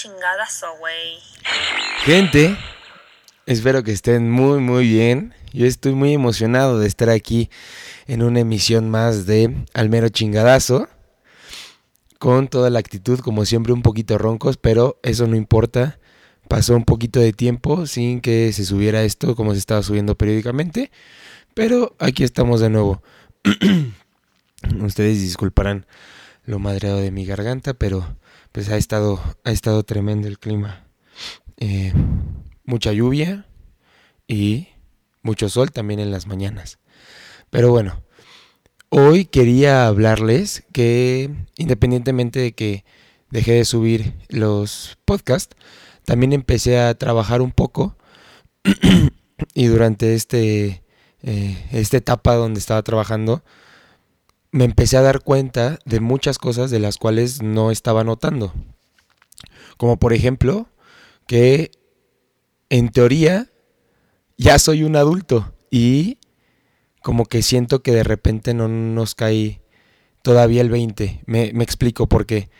chingadazo, güey. Gente, espero que estén muy muy bien. Yo estoy muy emocionado de estar aquí en una emisión más de Al mero chingadazo. Con toda la actitud, como siempre, un poquito roncos, pero eso no importa. Pasó un poquito de tiempo sin que se subiera esto como se estaba subiendo periódicamente. Pero aquí estamos de nuevo. Ustedes disculparán lo madreado de mi garganta, pero pues ha estado, ha estado tremendo el clima. Eh, mucha lluvia y mucho sol también en las mañanas. Pero bueno, hoy quería hablarles que independientemente de que dejé de subir los podcasts, también empecé a trabajar un poco y durante este, eh, esta etapa donde estaba trabajando, me empecé a dar cuenta de muchas cosas de las cuales no estaba notando. Como por ejemplo, que en teoría ya soy un adulto y como que siento que de repente no nos cae todavía el 20. Me, me explico porque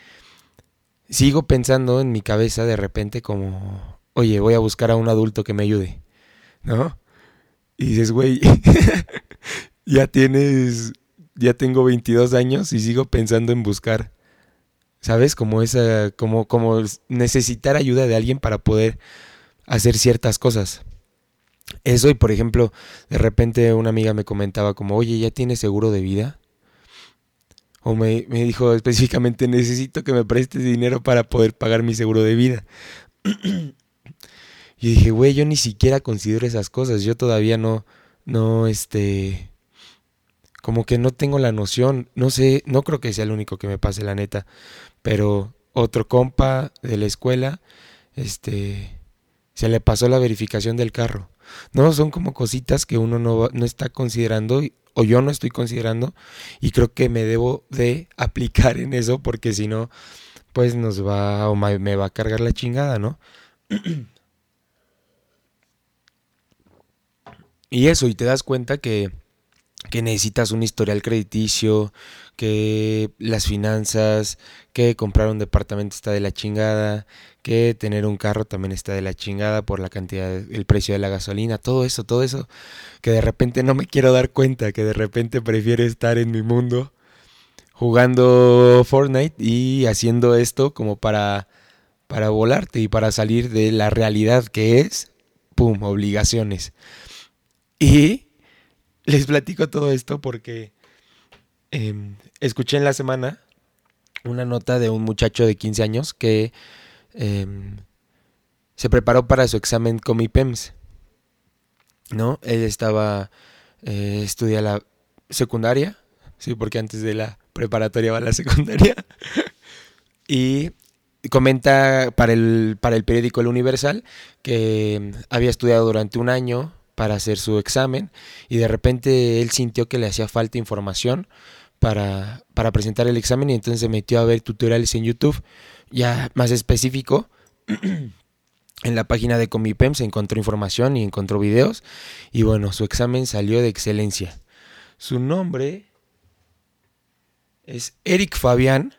sigo pensando en mi cabeza de repente como, oye, voy a buscar a un adulto que me ayude, ¿no? Y dices, güey, ya tienes ya tengo 22 años y sigo pensando en buscar, ¿sabes? Como esa, como, como necesitar ayuda de alguien para poder hacer ciertas cosas. Eso y por ejemplo, de repente una amiga me comentaba como, oye, ¿ya tienes seguro de vida? O me, me dijo específicamente, necesito que me prestes dinero para poder pagar mi seguro de vida. y dije, güey, yo ni siquiera considero esas cosas, yo todavía no, no, este, como que no tengo la noción, no sé, no creo que sea el único que me pase la neta, pero otro compa de la escuela, este, se le pasó la verificación del carro. No, son como cositas que uno no, no está considerando o yo no estoy considerando y creo que me debo de aplicar en eso porque si no, pues nos va o me va a cargar la chingada, ¿no? y eso, y te das cuenta que que necesitas un historial crediticio, que las finanzas, que comprar un departamento está de la chingada, que tener un carro también está de la chingada por la cantidad, el precio de la gasolina, todo eso, todo eso, que de repente no me quiero dar cuenta, que de repente prefiero estar en mi mundo jugando Fortnite y haciendo esto como para, para volarte y para salir de la realidad que es, pum, obligaciones. Y les platico todo esto porque em, escuché en la semana una nota de un muchacho de 15 años que em, se preparó para su examen con IPEMS. ¿No? Él estaba, eh, estudia la secundaria, sí, porque antes de la preparatoria va la secundaria. y comenta para el, para el periódico El Universal que em, había estudiado durante un año para hacer su examen y de repente él sintió que le hacía falta información para, para presentar el examen y entonces se metió a ver tutoriales en YouTube ya más específico. en la página de Comipem se encontró información y encontró videos y bueno, su examen salió de excelencia. Su nombre es Eric Fabián.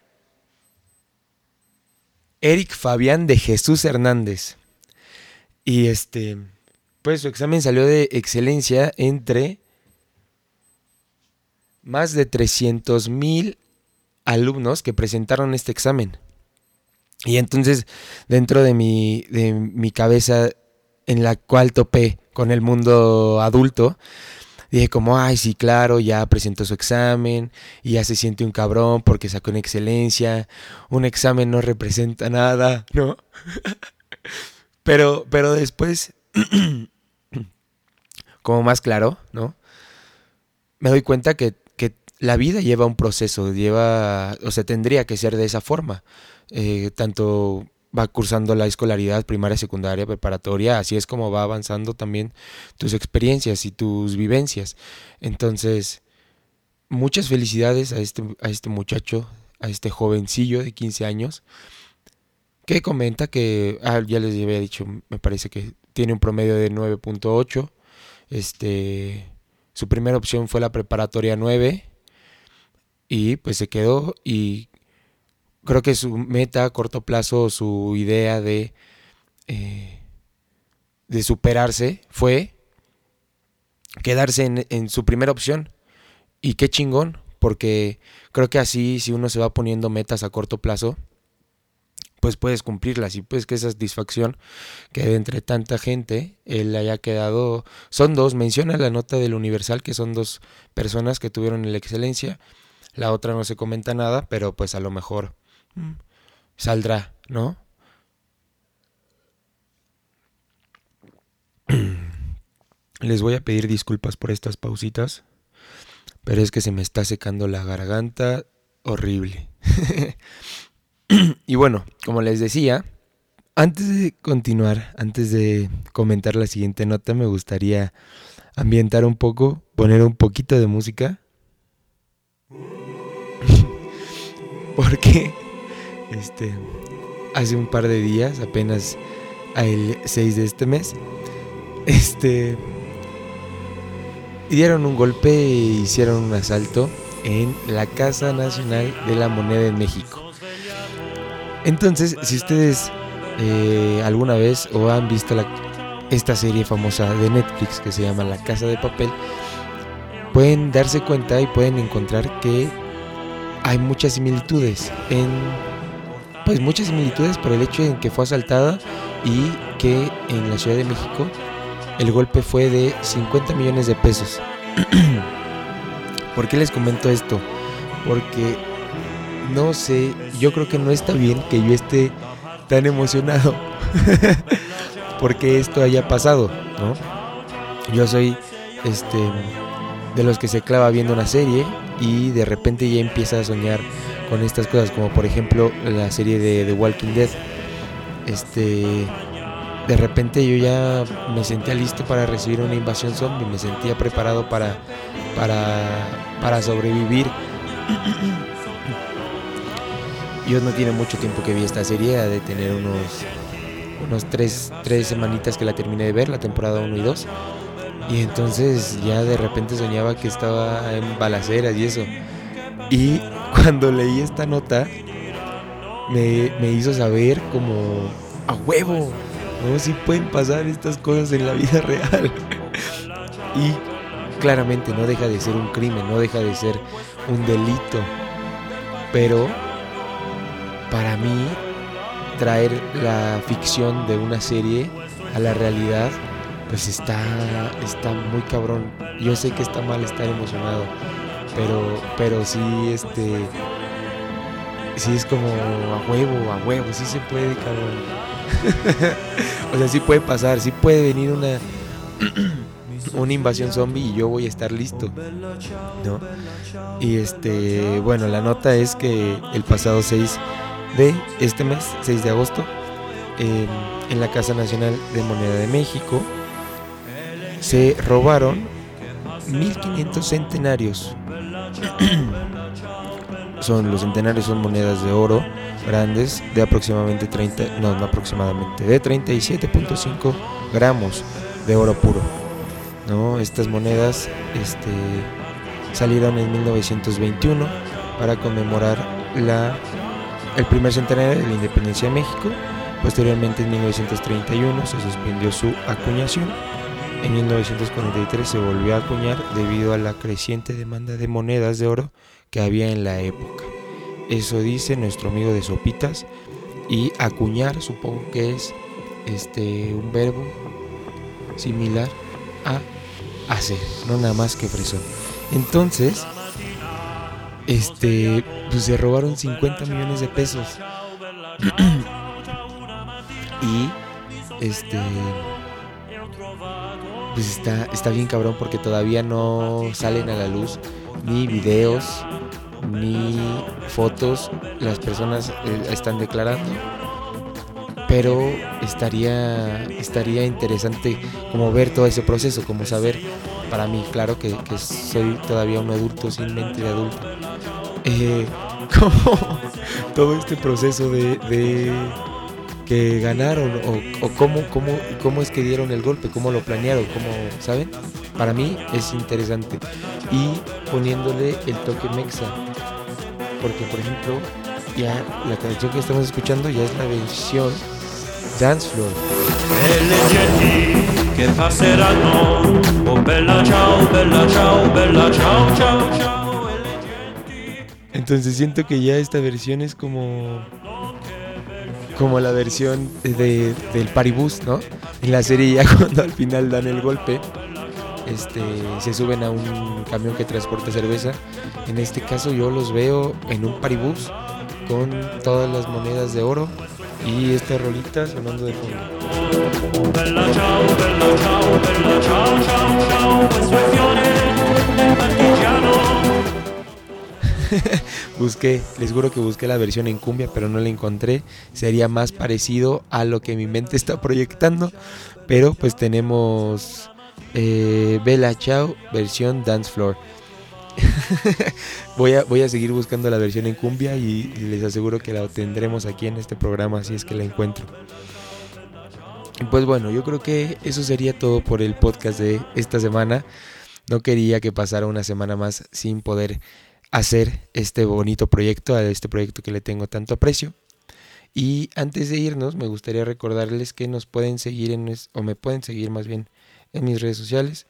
Eric Fabián de Jesús Hernández. Y este pues su examen salió de excelencia entre más de 300 mil alumnos que presentaron este examen. Y entonces, dentro de mi, de mi cabeza en la cual topé con el mundo adulto, dije como, ay, sí, claro, ya presentó su examen y ya se siente un cabrón porque sacó una excelencia. Un examen no representa nada, ¿no? pero, pero después como más claro, ¿no? Me doy cuenta que, la vida lleva un proceso, lleva, o sea, tendría que ser de esa forma. Eh, tanto va cursando la escolaridad primaria, secundaria, preparatoria, así es como va avanzando también tus experiencias y tus vivencias. Entonces, muchas felicidades a este, a este muchacho, a este jovencillo de 15 años, que comenta que, ah, ya les había dicho, me parece que tiene un promedio de 9.8 este, su primera opción fue la preparatoria 9 y pues se quedó y creo que su meta a corto plazo, su idea de, eh, de superarse fue quedarse en, en su primera opción. Y qué chingón, porque creo que así, si uno se va poniendo metas a corto plazo, pues puedes cumplirlas. Y pues que esa satisfacción que entre tanta gente él haya quedado son dos menciona la nota del universal que son dos personas que tuvieron la excelencia la otra no se comenta nada pero pues a lo mejor mm, saldrá no les voy a pedir disculpas por estas pausitas pero es que se me está secando la garganta horrible y bueno, como les decía, antes de continuar, antes de comentar la siguiente nota, me gustaría ambientar un poco, poner un poquito de música. Porque este hace un par de días, apenas el 6 de este mes, este dieron un golpe e hicieron un asalto en la Casa Nacional de la Moneda en México. Entonces, si ustedes eh, alguna vez o han visto esta serie famosa de Netflix que se llama La Casa de Papel, pueden darse cuenta y pueden encontrar que hay muchas similitudes en pues muchas similitudes por el hecho de que fue asaltada y que en la Ciudad de México el golpe fue de 50 millones de pesos. ¿Por qué les comento esto? Porque no sé, yo creo que no está bien que yo esté tan emocionado porque esto haya pasado, ¿no? Yo soy este de los que se clava viendo una serie y de repente ya empieza a soñar con estas cosas, como por ejemplo la serie de The Walking Dead. Este de repente yo ya me sentía listo para recibir una invasión zombie, me sentía preparado para para para sobrevivir. Yo no tiene mucho tiempo que vi esta serie, de tener unos, unos tres, tres semanitas que la terminé de ver, la temporada 1 y 2. Y entonces ya de repente soñaba que estaba en balaceras y eso. Y cuando leí esta nota, me, me hizo saber como a huevo, ¿no? Si pueden pasar estas cosas en la vida real. y claramente no deja de ser un crimen, no deja de ser un delito. Pero para mí traer la ficción de una serie a la realidad pues está está muy cabrón. Yo sé que está mal estar emocionado pero pero sí este sí es como a huevo a huevo sí se puede cabrón. O sea sí puede pasar sí puede venir una una invasión zombie y yo voy a estar listo no y este bueno la nota es que el pasado 6 de este mes, 6 de agosto, en la Casa Nacional de Moneda de México, se robaron 1500 centenarios. son los centenarios son monedas de oro grandes de aproximadamente 30, no, no aproximadamente, de 37.5 gramos de oro puro. ¿no? Estas monedas este, salieron en 1921 para conmemorar la el primer centenario de la independencia de México. Posteriormente, en 1931, se suspendió su acuñación. En 1943 se volvió a acuñar debido a la creciente demanda de monedas de oro que había en la época. Eso dice nuestro amigo de Sopitas. Y acuñar supongo que es este un verbo similar a hacer, no nada más que fresón. Entonces, este, pues se robaron 50 millones de pesos. y este pues está, está bien cabrón porque todavía no salen a la luz ni videos ni fotos. Las personas eh, están declarando. Pero estaría, estaría interesante como ver todo ese proceso, como saber, para mí, claro que, que soy todavía un adulto sin mente de adulto, eh, como todo este proceso de, que ganaron o, cómo, cómo, cómo, es que dieron el golpe, cómo lo planearon, cómo, ¿saben? Para mí es interesante. Y poniéndole el toque mexa. Porque, por ejemplo, ya la canción que estamos escuchando ya es la versión Dance Floor. Entonces siento que ya esta versión es como como la versión de, del paribus, ¿no? En la serie ya cuando al final dan el golpe, este, se suben a un camión que transporta cerveza. En este caso yo los veo en un paribus con todas las monedas de oro y esta rolita sonando de fondo. busqué, les juro que busqué la versión en cumbia, pero no la encontré. Sería más parecido a lo que mi mente está proyectando. Pero pues tenemos eh, Bella Chao versión Dance Floor. voy, a, voy a seguir buscando la versión en cumbia y les aseguro que la tendremos aquí en este programa si es que la encuentro. Pues bueno, yo creo que eso sería todo por el podcast de esta semana. No quería que pasara una semana más sin poder hacer este bonito proyecto, este proyecto que le tengo tanto aprecio. Y antes de irnos, me gustaría recordarles que nos pueden seguir en, o me pueden seguir más bien en mis redes sociales,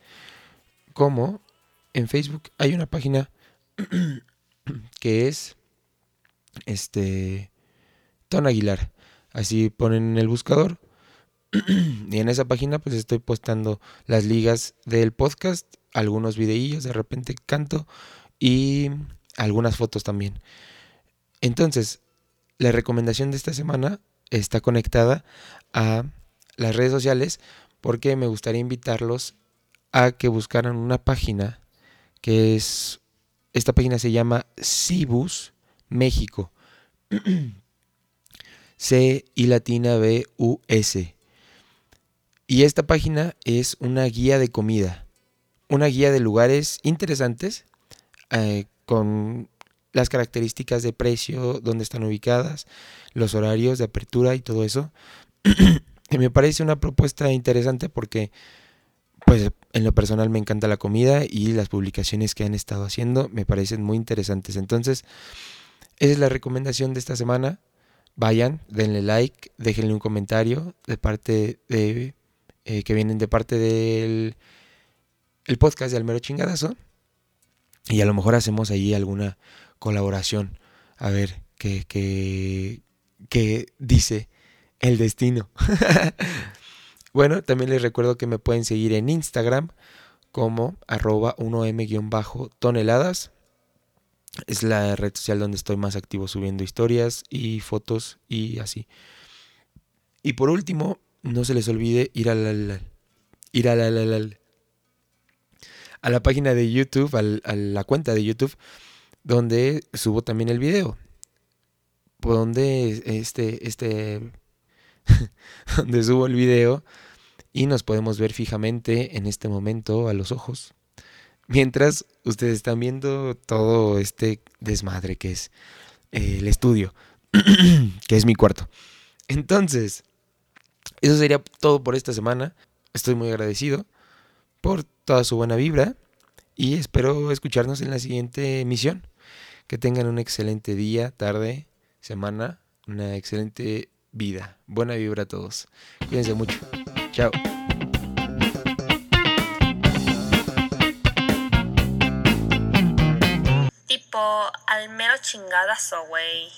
como en Facebook hay una página que es este Ton Aguilar. Así ponen en el buscador. y en esa página pues estoy postando las ligas del podcast, algunos videillos, de repente canto y algunas fotos también. Entonces, la recomendación de esta semana está conectada a las redes sociales porque me gustaría invitarlos a que buscaran una página que es, esta página se llama Cibus México. C y latina B U S. Y esta página es una guía de comida, una guía de lugares interesantes eh, con las características de precio, dónde están ubicadas, los horarios de apertura y todo eso. me parece una propuesta interesante porque pues en lo personal me encanta la comida y las publicaciones que han estado haciendo me parecen muy interesantes. Entonces, esa es la recomendación de esta semana. Vayan, denle like, déjenle un comentario de parte de eh, que vienen de parte del el podcast de Almero Chingadazo. Y a lo mejor hacemos ahí alguna colaboración. A ver qué, qué, qué dice el destino. Bueno, también les recuerdo que me pueden seguir en Instagram como arroba 1m-toneladas. Es la red social donde estoy más activo subiendo historias y fotos y así. Y por último, no se les olvide ir a la, ir a la, a la página de YouTube, a la cuenta de YouTube, donde subo también el video. Por donde este, este donde subo el video y nos podemos ver fijamente en este momento a los ojos. Mientras ustedes están viendo todo este desmadre que es eh, el estudio, que es mi cuarto. Entonces, eso sería todo por esta semana. Estoy muy agradecido por toda su buena vibra y espero escucharnos en la siguiente emisión. Que tengan un excelente día, tarde, semana, una excelente vida. Buena vibra a todos. Cuídense mucho. Chao. Tipo, al mero chingadazo, güey.